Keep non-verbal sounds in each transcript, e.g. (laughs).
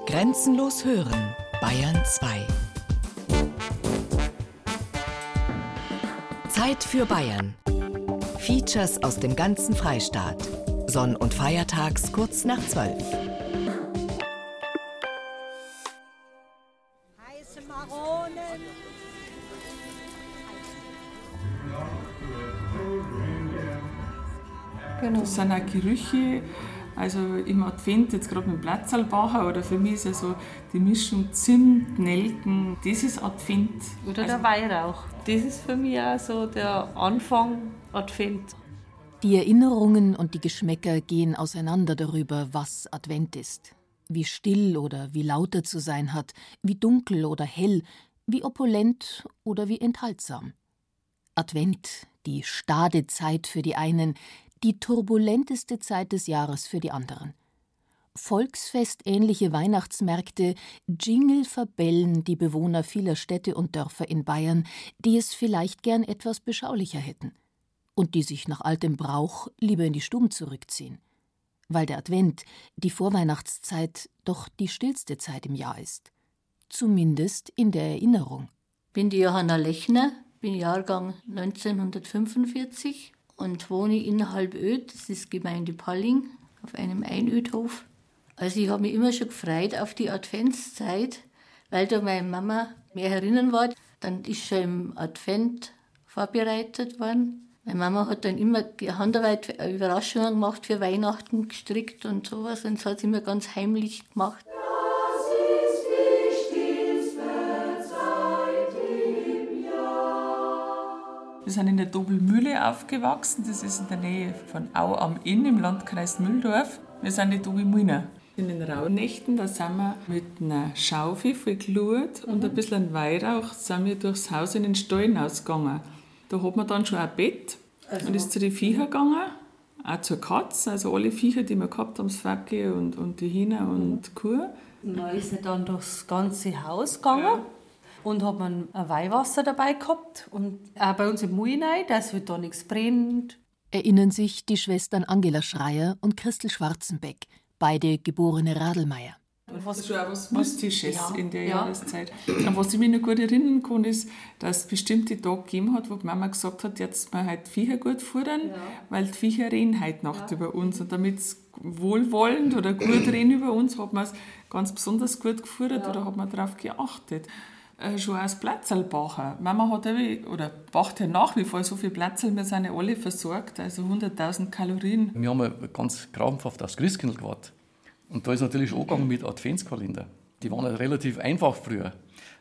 Grenzenlos hören, Bayern 2. Zeit für Bayern. Features aus dem ganzen Freistaat. Sonn- und Feiertags kurz nach 12. Heiße Maronen. Genau. Das sind auch Gerüche. Also im Advent, jetzt gerade mit Platzalbacher oder für mich ist ja so die Mischung Zimt, Nelken, das ist Advent. Oder der also, Weihrauch. Das ist für mich auch so der Anfang Advent. Die Erinnerungen und die Geschmäcker gehen auseinander darüber, was Advent ist. Wie still oder wie lauter zu sein hat, wie dunkel oder hell, wie opulent oder wie enthaltsam. Advent, die stade Zeit für die einen, die turbulenteste Zeit des Jahres für die anderen. Volksfestähnliche Weihnachtsmärkte, Jingle verbellen die Bewohner vieler Städte und Dörfer in Bayern, die es vielleicht gern etwas beschaulicher hätten und die sich nach altem Brauch lieber in die Stuben zurückziehen, weil der Advent, die Vorweihnachtszeit, doch die stillste Zeit im Jahr ist, zumindest in der Erinnerung. Bin die Johanna Lechner, bin Jahrgang 1945 und wohne in Halböd, das ist Gemeinde Palling, auf einem Einödhof. Also ich habe mich immer schon gefreut auf die Adventszeit, weil da meine Mama mehr erinnern war. Dann ist schon im Advent vorbereitet worden. Meine Mama hat dann immer Handarbeit, Überraschungen gemacht für Weihnachten, gestrickt und sowas. Und das hat sie immer ganz heimlich gemacht. Wir sind in der Dobelmühle aufgewachsen. Das ist in der Nähe von Au am Inn im Landkreis Mühldorf. Wir sind die Dobelmühner. In den Rauhnächten, da sind wir mit einer Schaufel voll Glut mhm. und ein bisschen Weihrauch sind wir durchs Haus in den Stall hinausgegangen. Da hat man dann schon ein Bett also. und ist zu den Viechern gegangen, auch zur Katze, also alle Viecher, die wir gehabt haben, das Facke und, und die Hühner und Kuh. Und dann ist er dann durchs ganze Haus gegangen. Ja und hat man ein Weihwasser dabei gehabt und auch bei uns im Muinei, dass halt da nichts brennt. Erinnern sich die Schwestern Angela Schreier und Christel Schwarzenbeck, beide geborene Radelmeier. Was, das ist schon auch was Mystisches ja, in der ja. Jahreszeit. Und was ich mich noch gut erinnern kann, ist, dass es bestimmte Tage gegeben hat, wo die Mama gesagt hat, jetzt mal halt Viecher gut futtern, ja. weil die Viecher reden heute Nacht über uns. Und damit es wohlwollend oder gut (clears throat) reden über uns, hat man es ganz besonders gut gefuttert oder hat man darauf geachtet schon als Platzl bachen. Mama hat ja, oder bacht ja nach wie vor so viel Platzl, wir sind ja alle versorgt, also 100.000 Kalorien. Wir haben ja ganz krampfhaft aufs Christkindl gewartet. Und da ist natürlich angegangen mit Adventskalender. Die waren ja relativ einfach früher.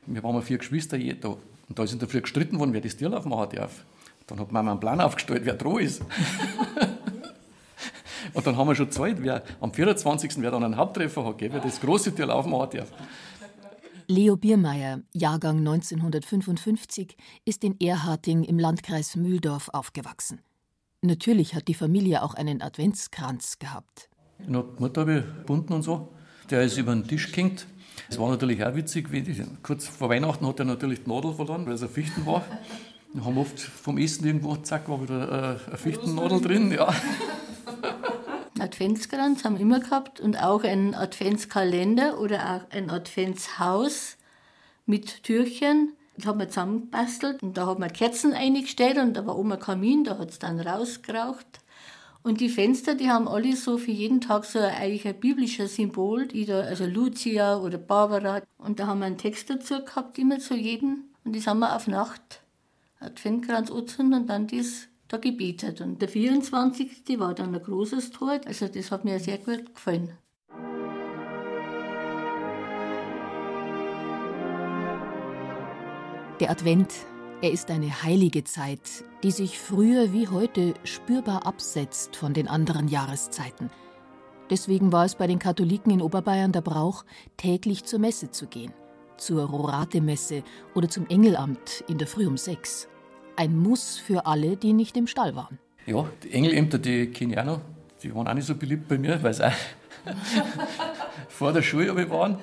Wir waren vier Geschwister jeder. Und da ist in der gestritten worden, wer das Tierlauf machen darf. Dann hat Mama einen Plan aufgestellt, wer dran ist. (laughs) und dann haben wir schon gezahlt, wer am 24. wer dann einen Haupttreffer hat, wer das große Tierlauf machen darf. Leo Biermeier, Jahrgang 1955, ist in Erharting im Landkreis Mühldorf aufgewachsen. Natürlich hat die Familie auch einen Adventskranz gehabt. Die Mutter habe ich gebunden und so. Der ist über den Tisch gehängt. Es war natürlich auch witzig, die, kurz vor Weihnachten hat er natürlich die Nadel verloren, weil es ein Fichten war. Wir haben oft vom Essen irgendwo, zack, war wieder äh, eine Fichtennadel drin. Ja. Adventskranz haben wir immer gehabt und auch einen Adventskalender oder auch ein Adventshaus mit Türchen. Das haben wir zusammengebastelt und da haben wir Kerzen eingestellt und da war oben ein Kamin, da hat es dann rausgeraucht. Und die Fenster, die haben alle so für jeden Tag so eigentlich ein biblisches Symbol, da, also Lucia oder Barbara. Und da haben wir einen Text dazu gehabt, immer zu jedem. Und das haben wir auf Nacht Adventkranz anzünden und dann das da gebetet. Und der 24. war dann ein großes Tor. Also das hat mir sehr gut gefallen. Der Advent, er ist eine heilige Zeit, die sich früher wie heute spürbar absetzt von den anderen Jahreszeiten. Deswegen war es bei den Katholiken in Oberbayern der Brauch, täglich zur Messe zu gehen, zur Rorate-Messe oder zum Engelamt in der Früh um sechs. Ein Muss für alle, die nicht im Stall waren. Ja, die Engelämter, die kenne ich auch noch. Die waren auch nicht so beliebt bei mir, weil sie auch (laughs) vor der Schule waren.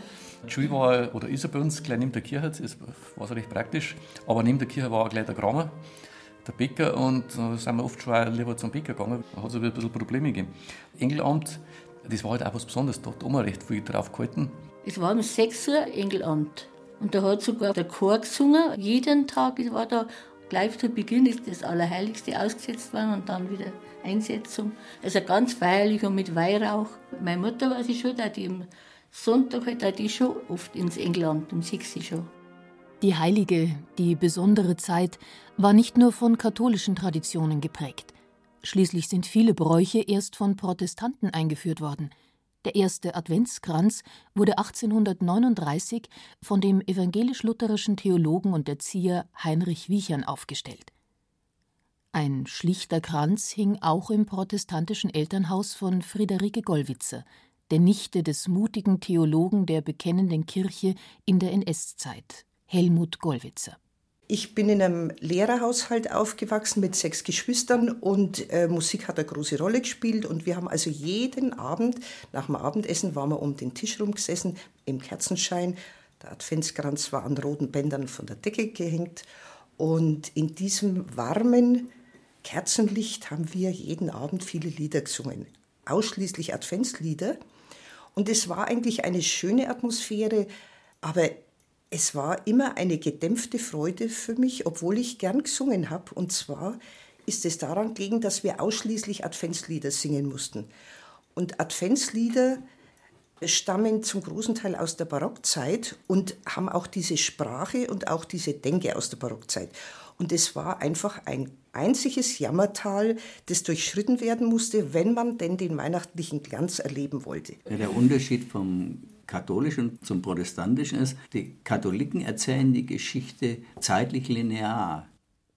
Die Schule war, oder ist ja bei uns gleich neben der Kirche, das war so recht praktisch. Aber neben der Kirche war auch gleich der Kramer, der Bäcker, und da sind wir oft schon auch lieber zum Bäcker gegangen. Da hat es ein bisschen Probleme gegeben. Engelamt, das war halt auch was Besonderes, da hat man recht viel drauf gehalten. Es war um 6 Uhr Engelamt. Und da hat sogar der Chor gesungen. Jeden Tag war da gleich zu Beginn ist das Allerheiligste ausgesetzt worden und dann wieder Einsetzung. Also ganz feierlich und mit Weihrauch. Meine Mutter war sie schon, da die am Sonntag halt die schon oft ins England, 6 Uhr schon. Die heilige, die besondere Zeit war nicht nur von katholischen Traditionen geprägt. Schließlich sind viele Bräuche erst von Protestanten eingeführt worden. Der erste Adventskranz wurde 1839 von dem evangelisch-lutherischen Theologen und Erzieher Heinrich Wiechern aufgestellt. Ein schlichter Kranz hing auch im protestantischen Elternhaus von Friederike Gollwitzer, der Nichte des mutigen Theologen der bekennenden Kirche in der NS-Zeit, Helmut Gollwitzer. Ich bin in einem Lehrerhaushalt aufgewachsen mit sechs Geschwistern und äh, Musik hat eine große Rolle gespielt. Und wir haben also jeden Abend, nach dem Abendessen, waren wir um den Tisch rumgesessen im Kerzenschein. Der Adventskranz war an roten Bändern von der Decke gehängt. Und in diesem warmen Kerzenlicht haben wir jeden Abend viele Lieder gesungen. Ausschließlich Adventslieder. Und es war eigentlich eine schöne Atmosphäre, aber es war immer eine gedämpfte Freude für mich, obwohl ich gern gesungen habe. Und zwar ist es daran gelegen, dass wir ausschließlich Adventslieder singen mussten. Und Adventslieder stammen zum großen Teil aus der Barockzeit und haben auch diese Sprache und auch diese Denke aus der Barockzeit. Und es war einfach ein einziges Jammertal, das durchschritten werden musste, wenn man denn den weihnachtlichen Glanz erleben wollte. Ja, der Unterschied vom katholischen zum protestantischen ist, die Katholiken erzählen die Geschichte zeitlich linear.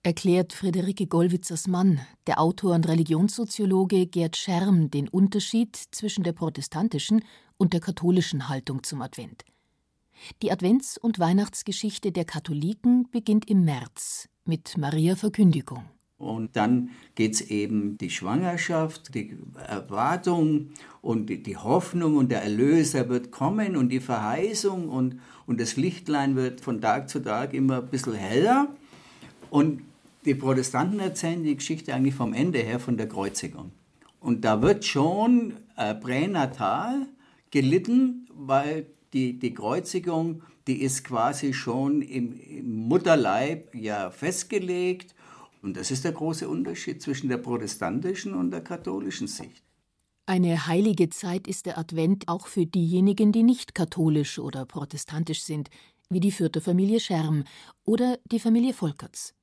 Erklärt Friederike Gollwitzers Mann, der Autor und Religionssoziologe Gerd Scherm, den Unterschied zwischen der protestantischen und der katholischen Haltung zum Advent. Die Advents- und Weihnachtsgeschichte der Katholiken beginnt im März mit Maria Verkündigung. Und dann geht es eben die Schwangerschaft, die Erwartung und die, Hoffnung und der Erlöser wird kommen und die Verheißung und, und das Lichtlein wird von Tag zu Tag immer ein bisschen heller. Und die Protestanten erzählen die Geschichte eigentlich vom Ende her von der Kreuzigung. Und da wird schon äh, pränatal gelitten, weil die, die Kreuzigung, die ist quasi schon im, im Mutterleib ja festgelegt und das ist der große Unterschied zwischen der protestantischen und der katholischen Sicht. Eine heilige Zeit ist der Advent auch für diejenigen, die nicht katholisch oder protestantisch sind, wie die vierte Familie Scherm oder die Familie Volkerts.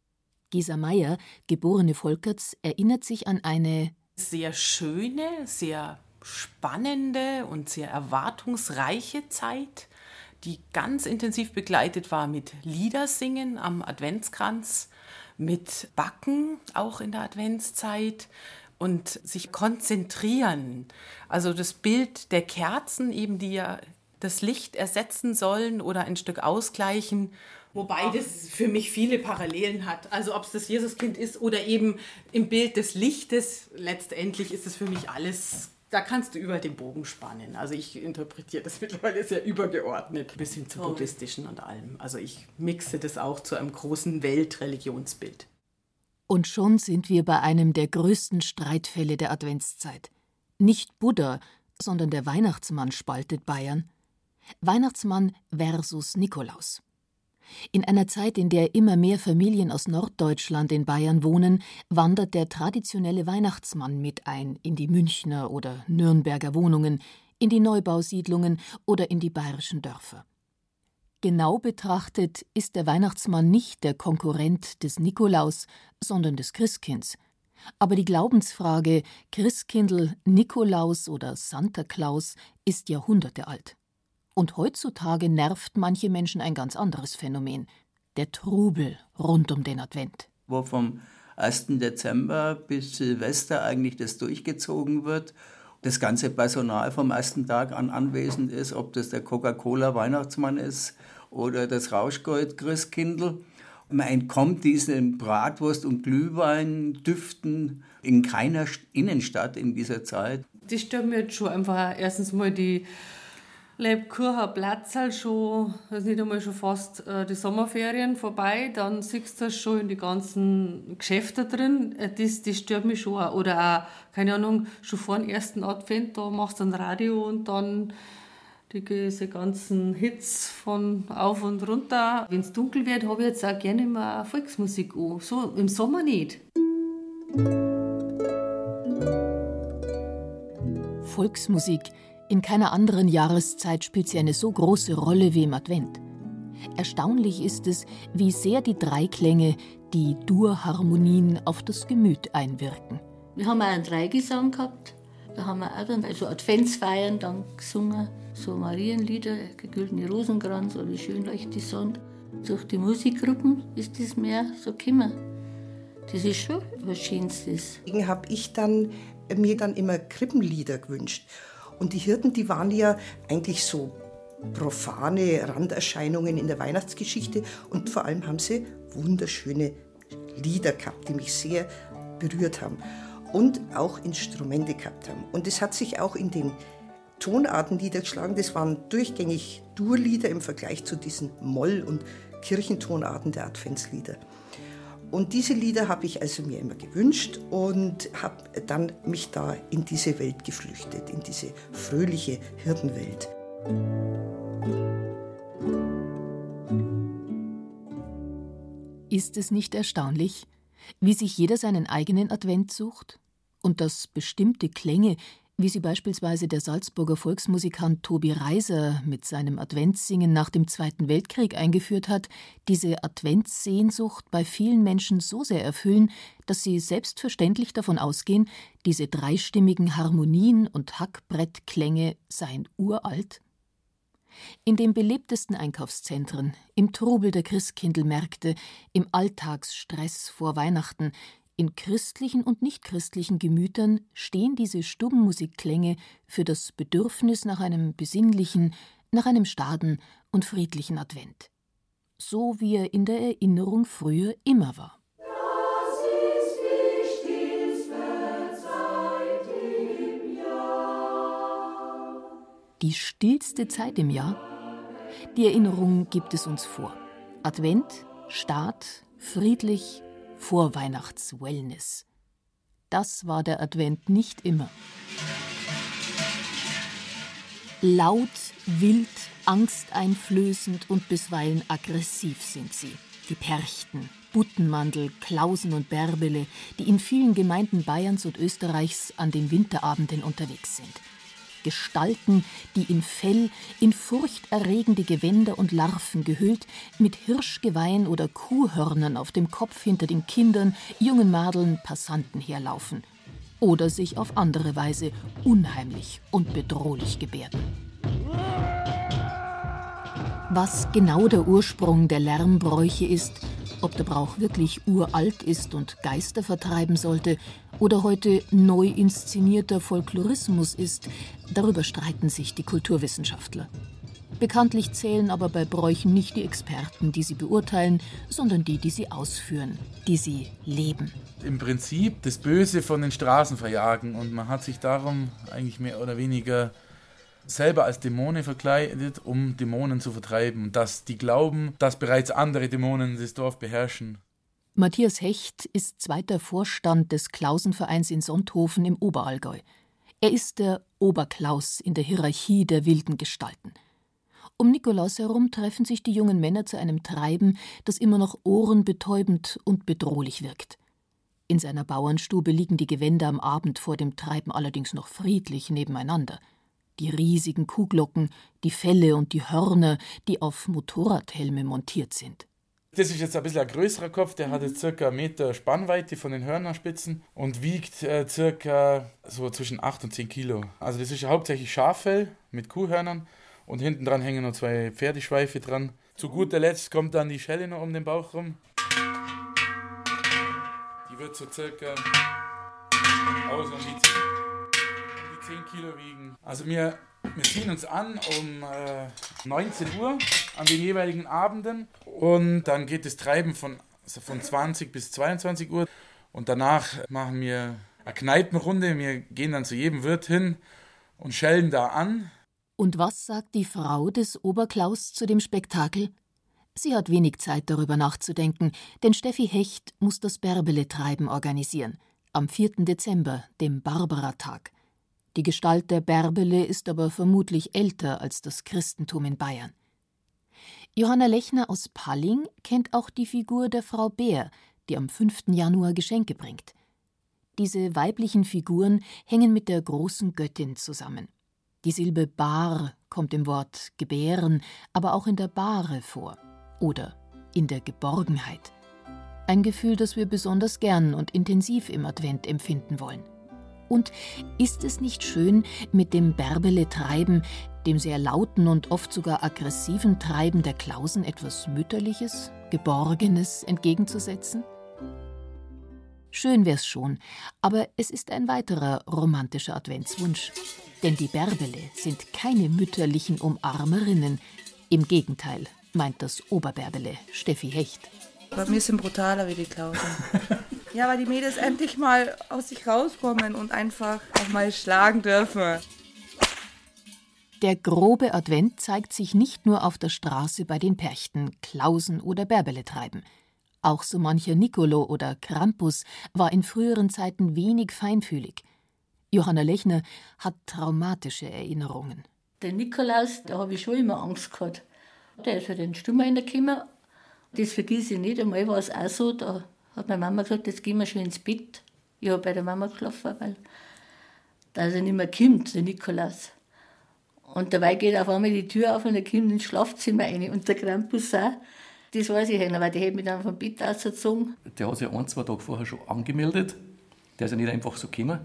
Gesa Meyer, geborene Volkerts, erinnert sich an eine sehr schöne, sehr spannende und sehr erwartungsreiche Zeit, die ganz intensiv begleitet war mit Liedersingen am Adventskranz, mit Backen auch in der Adventszeit und sich konzentrieren. Also das Bild der Kerzen eben, die ja das Licht ersetzen sollen oder ein Stück ausgleichen. Wobei das für mich viele Parallelen hat. Also ob es das Jesuskind ist oder eben im Bild des Lichtes, letztendlich ist es für mich alles da kannst du über den Bogen spannen. Also ich interpretiere das (laughs) mittlerweile sehr übergeordnet, bis hin zum buddhistischen und allem. Also ich mixe das auch zu einem großen Weltreligionsbild. Und schon sind wir bei einem der größten Streitfälle der Adventszeit. Nicht Buddha, sondern der Weihnachtsmann spaltet Bayern. Weihnachtsmann versus Nikolaus. In einer Zeit, in der immer mehr Familien aus Norddeutschland in Bayern wohnen, wandert der traditionelle Weihnachtsmann mit ein in die Münchner oder Nürnberger Wohnungen, in die Neubausiedlungen oder in die bayerischen Dörfer. Genau betrachtet ist der Weihnachtsmann nicht der Konkurrent des Nikolaus, sondern des Christkinds. Aber die Glaubensfrage Christkindl, Nikolaus oder Santa Claus ist Jahrhunderte alt. Und heutzutage nervt manche Menschen ein ganz anderes Phänomen: der Trubel rund um den Advent. Wo vom 1. Dezember bis Silvester eigentlich das durchgezogen wird, das ganze Personal vom ersten Tag an anwesend ist, ob das der Coca-Cola-Weihnachtsmann ist oder das Rauschgold-Christkindl. Man entkommt diesen Bratwurst- und Glühwein-Düften in keiner Innenstadt in dieser Zeit. Das stört mir jetzt schon einfach erstens mal die Lebkuchen Platz halt schon, das ist nicht einmal schon fast äh, die Sommerferien vorbei, dann siehst du das schon in die ganzen Geschäfte drin. Äh, das, das stört mich schon. Oder auch, keine Ahnung, schon vor dem ersten Advent, da machst du ein Radio und dann diese ganzen Hits von auf und runter. Wenn es dunkel wird, habe ich jetzt auch gerne mal Volksmusik an. So im Sommer nicht. Volksmusik. In keiner anderen Jahreszeit spielt sie eine so große Rolle wie im Advent. Erstaunlich ist es, wie sehr die Dreiklänge, die Durharmonien auf das Gemüt einwirken. Wir haben auch einen Dreigesang gehabt. Da haben wir auch dann also Adventsfeiern dann gesungen, so Marienlieder, der güldene Rosenkranz oder schön leuchtet die Sonne. Durch die Musikgruppen ist das mehr so gekommen. Das ist schon was Schönstes. Deswegen habe ich dann, mir dann immer Krippenlieder gewünscht. Und die Hirten, die waren ja eigentlich so profane Randerscheinungen in der Weihnachtsgeschichte und vor allem haben sie wunderschöne Lieder gehabt, die mich sehr berührt haben und auch Instrumente gehabt haben. Und es hat sich auch in den Tonarten niedergeschlagen. Das waren durchgängig Durlieder im Vergleich zu diesen Moll- und Kirchentonarten der Adventslieder. Und diese Lieder habe ich also mir immer gewünscht und habe dann mich da in diese Welt geflüchtet, in diese fröhliche Hirtenwelt. Ist es nicht erstaunlich, wie sich jeder seinen eigenen Advent sucht und dass bestimmte Klänge, wie sie beispielsweise der Salzburger Volksmusikant Tobi Reiser mit seinem Adventssingen nach dem Zweiten Weltkrieg eingeführt hat, diese Adventssehnsucht bei vielen Menschen so sehr erfüllen, dass sie selbstverständlich davon ausgehen, diese dreistimmigen Harmonien und Hackbrettklänge seien uralt? In den belebtesten Einkaufszentren, im Trubel der Christkindlmärkte, im Alltagsstress vor Weihnachten, in christlichen und nichtchristlichen Gemütern stehen diese Stubenmusikklänge für das Bedürfnis nach einem besinnlichen, nach einem staden und friedlichen Advent. So wie er in der Erinnerung früher immer war. die stillste Zeit im Jahr? Die Erinnerung gibt es uns vor. Advent, Start, friedlich, Vorweihnachts-Wellness. Das war der Advent nicht immer. Laut, wild, angsteinflößend und bisweilen aggressiv sind sie. Die Perchten, Buttenmandel, Klausen und Bärbele, die in vielen Gemeinden Bayerns und Österreichs an den Winterabenden unterwegs sind. Gestalten, die in Fell, in furchterregende Gewänder und Larven gehüllt, mit Hirschgeweihen oder Kuhhörnern auf dem Kopf hinter den Kindern, jungen Madeln, Passanten herlaufen. Oder sich auf andere Weise unheimlich und bedrohlich gebärden. Was genau der Ursprung der Lärmbräuche ist, ob der Brauch wirklich uralt ist und Geister vertreiben sollte oder heute neu inszenierter Folklorismus ist, darüber streiten sich die Kulturwissenschaftler. Bekanntlich zählen aber bei Bräuchen nicht die Experten, die sie beurteilen, sondern die, die sie ausführen, die sie leben. Im Prinzip das Böse von den Straßen verjagen und man hat sich darum eigentlich mehr oder weniger selber als Dämonen verkleidet, um Dämonen zu vertreiben. Dass die glauben, dass bereits andere Dämonen das Dorf beherrschen. Matthias Hecht ist zweiter Vorstand des Klausenvereins in Sonthofen im Oberallgäu. Er ist der Oberklaus in der Hierarchie der wilden Gestalten. Um Nikolaus herum treffen sich die jungen Männer zu einem Treiben, das immer noch ohrenbetäubend und bedrohlich wirkt. In seiner Bauernstube liegen die Gewänder am Abend vor dem Treiben allerdings noch friedlich nebeneinander die riesigen Kuhglocken, die Felle und die Hörner, die auf Motorradhelme montiert sind. Das ist jetzt ein bisschen ein größerer Kopf, der hat jetzt circa einen Meter Spannweite von den Hörnerspitzen und wiegt äh, circa so zwischen 8 und 10 Kilo. Also das ist ja hauptsächlich Schaffell mit Kuhhörnern und hinten dran hängen noch zwei Pferdeschweife dran. Zu guter Letzt kommt dann die Schelle noch um den Bauch rum. Die wird so circa aus um die 10 10 Kilo wiegen. Also wir, wir ziehen uns an um äh, 19 Uhr an den jeweiligen Abenden und dann geht das Treiben von, also von 20 bis 22 Uhr und danach machen wir eine Kneipenrunde. Wir gehen dann zu jedem Wirt hin und schellen da an. Und was sagt die Frau des Oberklaus zu dem Spektakel? Sie hat wenig Zeit darüber nachzudenken, denn Steffi Hecht muss das Bärbele-Treiben organisieren. Am 4. Dezember, dem Barbara-Tag. Die Gestalt der Bärbele ist aber vermutlich älter als das Christentum in Bayern. Johanna Lechner aus Palling kennt auch die Figur der Frau Bär, die am 5. Januar Geschenke bringt. Diese weiblichen Figuren hängen mit der großen Göttin zusammen. Die Silbe Bar kommt im Wort gebären, aber auch in der Bahre vor oder in der Geborgenheit. Ein Gefühl, das wir besonders gern und intensiv im Advent empfinden wollen. Und ist es nicht schön, mit dem Bärbele-Treiben, dem sehr lauten und oft sogar aggressiven Treiben der Klausen etwas Mütterliches, Geborgenes entgegenzusetzen? Schön wär's schon, aber es ist ein weiterer romantischer Adventswunsch. Denn die Bärbele sind keine mütterlichen Umarmerinnen. Im Gegenteil, meint das Oberbärbele, Steffi Hecht. Bei mir sind brutaler wie die Klausen. (laughs) ja, weil die Mädels endlich mal aus sich rauskommen und einfach auch mal schlagen dürfen. Der grobe Advent zeigt sich nicht nur auf der Straße bei den Perchten, Klausen oder Bärbele treiben. Auch so mancher Nicolo oder Krampus war in früheren Zeiten wenig feinfühlig. Johanna Lechner hat traumatische Erinnerungen. Der Nikolaus, da habe ich schon immer Angst gehabt. Der ist halt in den Stummer reingekommen. Das vergesse ich nicht. Einmal war es auch so, da hat meine Mama gesagt, jetzt gehen wir schon ins Bett. Ich habe bei der Mama geschlafen, weil da er nicht mehr kommt, der Nikolaus. Und dabei geht auf einmal die Tür auf und er kommt ins Schlafzimmer rein. Und der Krampus auch. Das weiß ich nicht, weil die hat mich dann vom Bett ausgezogen. Der hat sich ein, zwei Tage vorher schon angemeldet. Der ist ja nicht einfach so gekommen.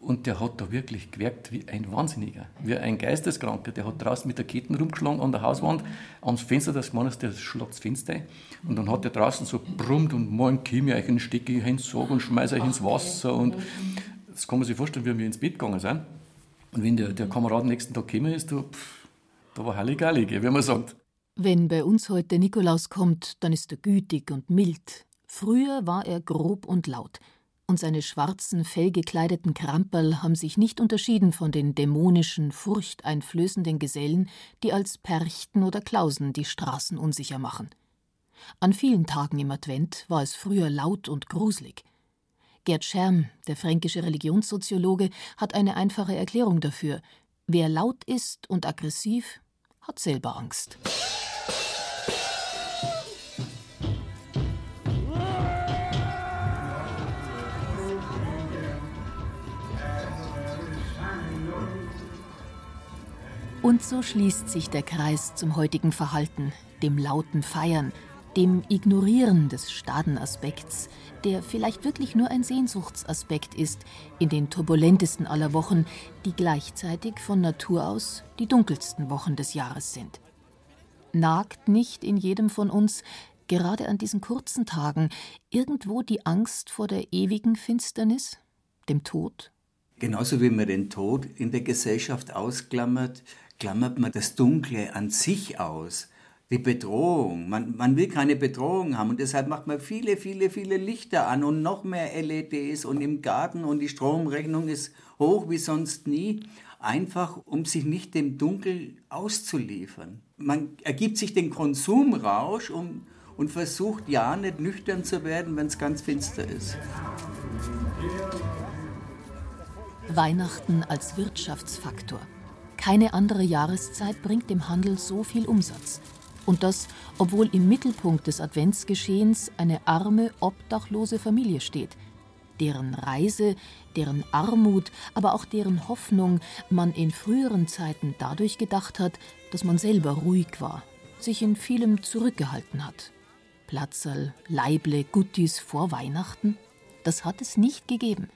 Und der hat da wirklich gewerkt wie ein Wahnsinniger, wie ein Geisteskranker. Der hat draußen mit der Ketten rumgeschlagen an der Hauswand, ans Fenster des Mannes, der schlagt das Fenster ein. Und dann hat der draußen so brummt und morgen komme ich und stecke ich ins Sog und schmeiße euch ins Wasser. Und das kann man sich vorstellen, wie wir ins Bett gegangen sind. Und wenn der, der Kamerad am nächsten Tag gekommen ist, da, pff, da war Halligalli, wie man sagt. Wenn bei uns heute Nikolaus kommt, dann ist er gütig und mild. Früher war er grob und laut und seine schwarzen, fellgekleideten Kramperl haben sich nicht unterschieden von den dämonischen, furchteinflößenden Gesellen, die als Perchten oder Klausen die Straßen unsicher machen. An vielen Tagen im Advent war es früher laut und gruselig. Gerd Scherm, der fränkische Religionssoziologe, hat eine einfache Erklärung dafür. Wer laut ist und aggressiv, hat selber Angst. Und so schließt sich der Kreis zum heutigen Verhalten, dem lauten Feiern, dem Ignorieren des Stadenaspekts, der vielleicht wirklich nur ein Sehnsuchtsaspekt ist in den turbulentesten aller Wochen, die gleichzeitig von Natur aus die dunkelsten Wochen des Jahres sind. Nagt nicht in jedem von uns, gerade an diesen kurzen Tagen, irgendwo die Angst vor der ewigen Finsternis, dem Tod? Genauso wie man den Tod in der Gesellschaft ausklammert, klammert man das Dunkle an sich aus. Die Bedrohung. Man, man will keine Bedrohung haben und deshalb macht man viele, viele, viele Lichter an und noch mehr LEDs und im Garten und die Stromrechnung ist hoch wie sonst nie, einfach um sich nicht dem Dunkel auszuliefern. Man ergibt sich den Konsumrausch um, und versucht ja nicht nüchtern zu werden, wenn es ganz finster ist. Weihnachten als Wirtschaftsfaktor. Keine andere Jahreszeit bringt dem Handel so viel Umsatz. Und das, obwohl im Mittelpunkt des Adventsgeschehens eine arme, obdachlose Familie steht, deren Reise, deren Armut, aber auch deren Hoffnung man in früheren Zeiten dadurch gedacht hat, dass man selber ruhig war, sich in vielem zurückgehalten hat. Platzerl, Leible, Guttis vor Weihnachten? Das hat es nicht gegeben.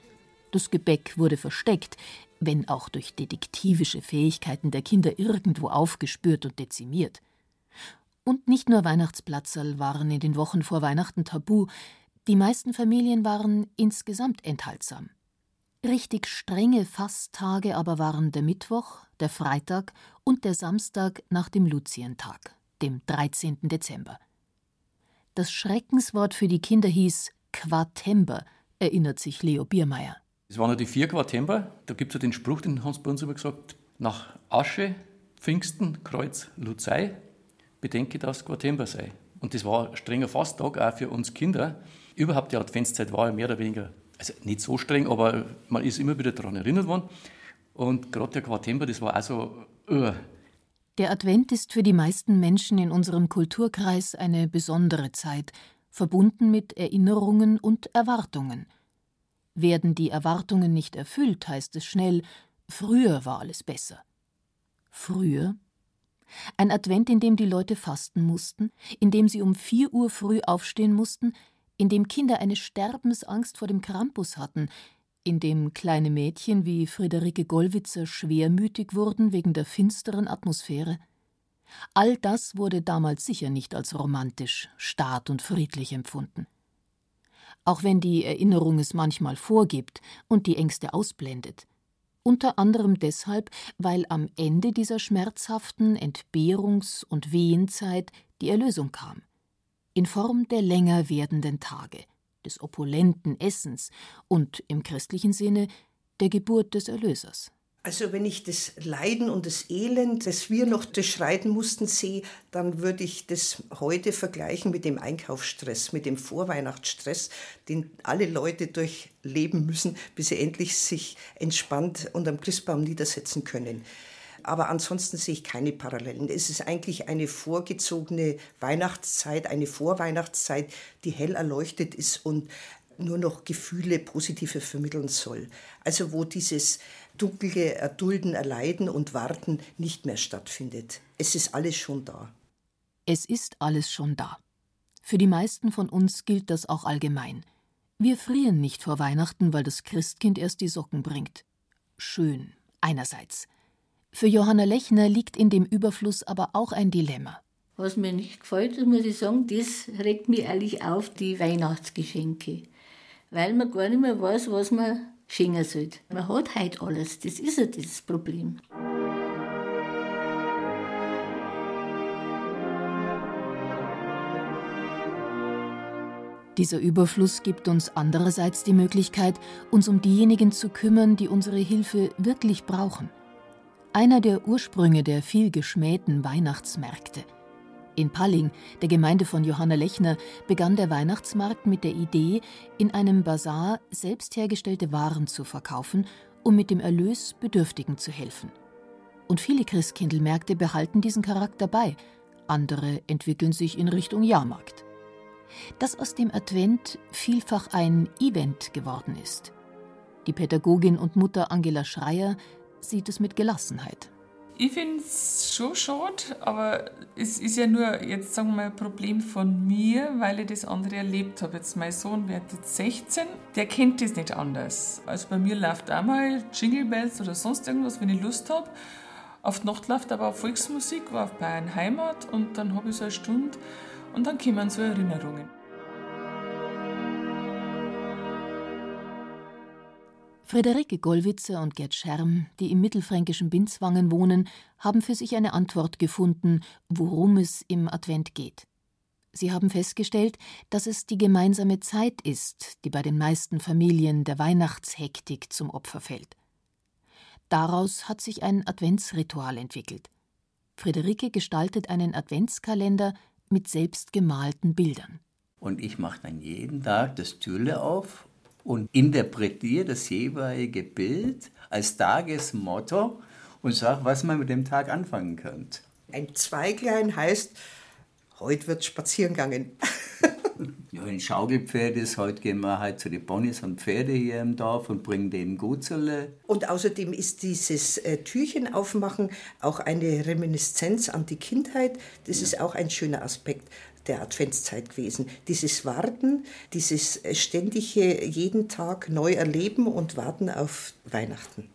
Das Gebäck wurde versteckt, wenn auch durch detektivische Fähigkeiten der Kinder irgendwo aufgespürt und dezimiert. Und nicht nur Weihnachtsplatzerl waren in den Wochen vor Weihnachten tabu, die meisten Familien waren insgesamt enthaltsam. Richtig strenge Fasttage aber waren der Mittwoch, der Freitag und der Samstag nach dem Luzientag, dem 13. Dezember. Das Schreckenswort für die Kinder hieß Quartember, erinnert sich Leo Biermeier. Es waren ja die vier Quartember. Da gibt es ja den Spruch, den bei uns immer gesagt: nach Asche, Pfingsten, Kreuz, Luzei, bedenke, dass Quartember sei. Und das war ein strenger Fasttag auch für uns Kinder. Überhaupt die Adventszeit war ja mehr oder weniger, also nicht so streng, aber man ist immer wieder daran erinnert worden. Und gerade der Quartember, das war also. Uh. Der Advent ist für die meisten Menschen in unserem Kulturkreis eine besondere Zeit, verbunden mit Erinnerungen und Erwartungen. Werden die Erwartungen nicht erfüllt, heißt es schnell, früher war alles besser. Früher? Ein Advent, in dem die Leute fasten mussten, in dem sie um vier Uhr früh aufstehen mussten, in dem Kinder eine Sterbensangst vor dem Krampus hatten, in dem kleine Mädchen wie Friederike Gollwitzer schwermütig wurden wegen der finsteren Atmosphäre. All das wurde damals sicher nicht als romantisch, stad und friedlich empfunden. Auch wenn die Erinnerung es manchmal vorgibt und die Ängste ausblendet. Unter anderem deshalb, weil am Ende dieser schmerzhaften Entbehrungs- und Wehenzeit die Erlösung kam. In Form der länger werdenden Tage, des opulenten Essens und im christlichen Sinne der Geburt des Erlösers. Also wenn ich das Leiden und das Elend, das wir noch durchschreiten mussten, sehe, dann würde ich das heute vergleichen mit dem Einkaufsstress, mit dem Vorweihnachtsstress, den alle Leute durchleben müssen, bis sie endlich sich entspannt unterm Christbaum niedersetzen können. Aber ansonsten sehe ich keine Parallelen. Es ist eigentlich eine vorgezogene Weihnachtszeit, eine Vorweihnachtszeit, die hell erleuchtet ist und nur noch Gefühle, positive vermitteln soll. Also wo dieses dunkle Erdulden, Erleiden und Warten nicht mehr stattfindet. Es ist alles schon da. Es ist alles schon da. Für die meisten von uns gilt das auch allgemein. Wir frieren nicht vor Weihnachten, weil das Christkind erst die Socken bringt. Schön, einerseits. Für Johanna Lechner liegt in dem Überfluss aber auch ein Dilemma. Was mir nicht gefällt, muss ich sagen, das regt mich ehrlich auf, die Weihnachtsgeschenke. Weil man gar nicht mehr weiß, was man schenken sollte. Man hat heute alles, das ist ja das Problem. Dieser Überfluss gibt uns andererseits die Möglichkeit, uns um diejenigen zu kümmern, die unsere Hilfe wirklich brauchen – einer der Ursprünge der viel geschmähten Weihnachtsmärkte. In Palling, der Gemeinde von Johanna Lechner, begann der Weihnachtsmarkt mit der Idee, in einem Bazar selbst hergestellte Waren zu verkaufen, um mit dem Erlös Bedürftigen zu helfen. Und viele Christkindlmärkte behalten diesen Charakter bei, andere entwickeln sich in Richtung Jahrmarkt. Dass aus dem Advent vielfach ein Event geworden ist. Die Pädagogin und Mutter Angela Schreier sieht es mit Gelassenheit. Ich finde es schon schade, aber es ist ja nur jetzt sagen wir mal ein Problem von mir, weil ich das andere erlebt habe. Jetzt mein Sohn wird jetzt 16, der kennt das nicht anders. Also bei mir läuft auch mal Jingle Bells oder sonst irgendwas, wenn ich Lust habe. Auf die Nacht läuft aber auch Volksmusik, war auf Bayern Heimat und dann habe ich so eine Stunde und dann kommen so Erinnerungen. Friederike Gollwitzer und Gerd Scherm, die im mittelfränkischen Binzwangen wohnen, haben für sich eine Antwort gefunden, worum es im Advent geht. Sie haben festgestellt, dass es die gemeinsame Zeit ist, die bei den meisten Familien der Weihnachtshektik zum Opfer fällt. Daraus hat sich ein Adventsritual entwickelt. Friederike gestaltet einen Adventskalender mit selbstgemalten Bildern. Und ich mache dann jeden Tag das Türle auf und interpretiere das jeweilige Bild als Tagesmotto und sage, was man mit dem Tag anfangen könnte. Ein Zweiglein heißt, heute wird spazieren gegangen. (laughs) ja, ein Schaukelpferd ist, heute gehen wir halt zu den Ponys und Pferde hier im Dorf und bringen denen Gutzerle. Und außerdem ist dieses äh, Türchen aufmachen auch eine Reminiszenz an die Kindheit. Das ja. ist auch ein schöner Aspekt der Adventszeit gewesen. Dieses Warten, dieses ständige jeden Tag neu erleben und warten auf Weihnachten.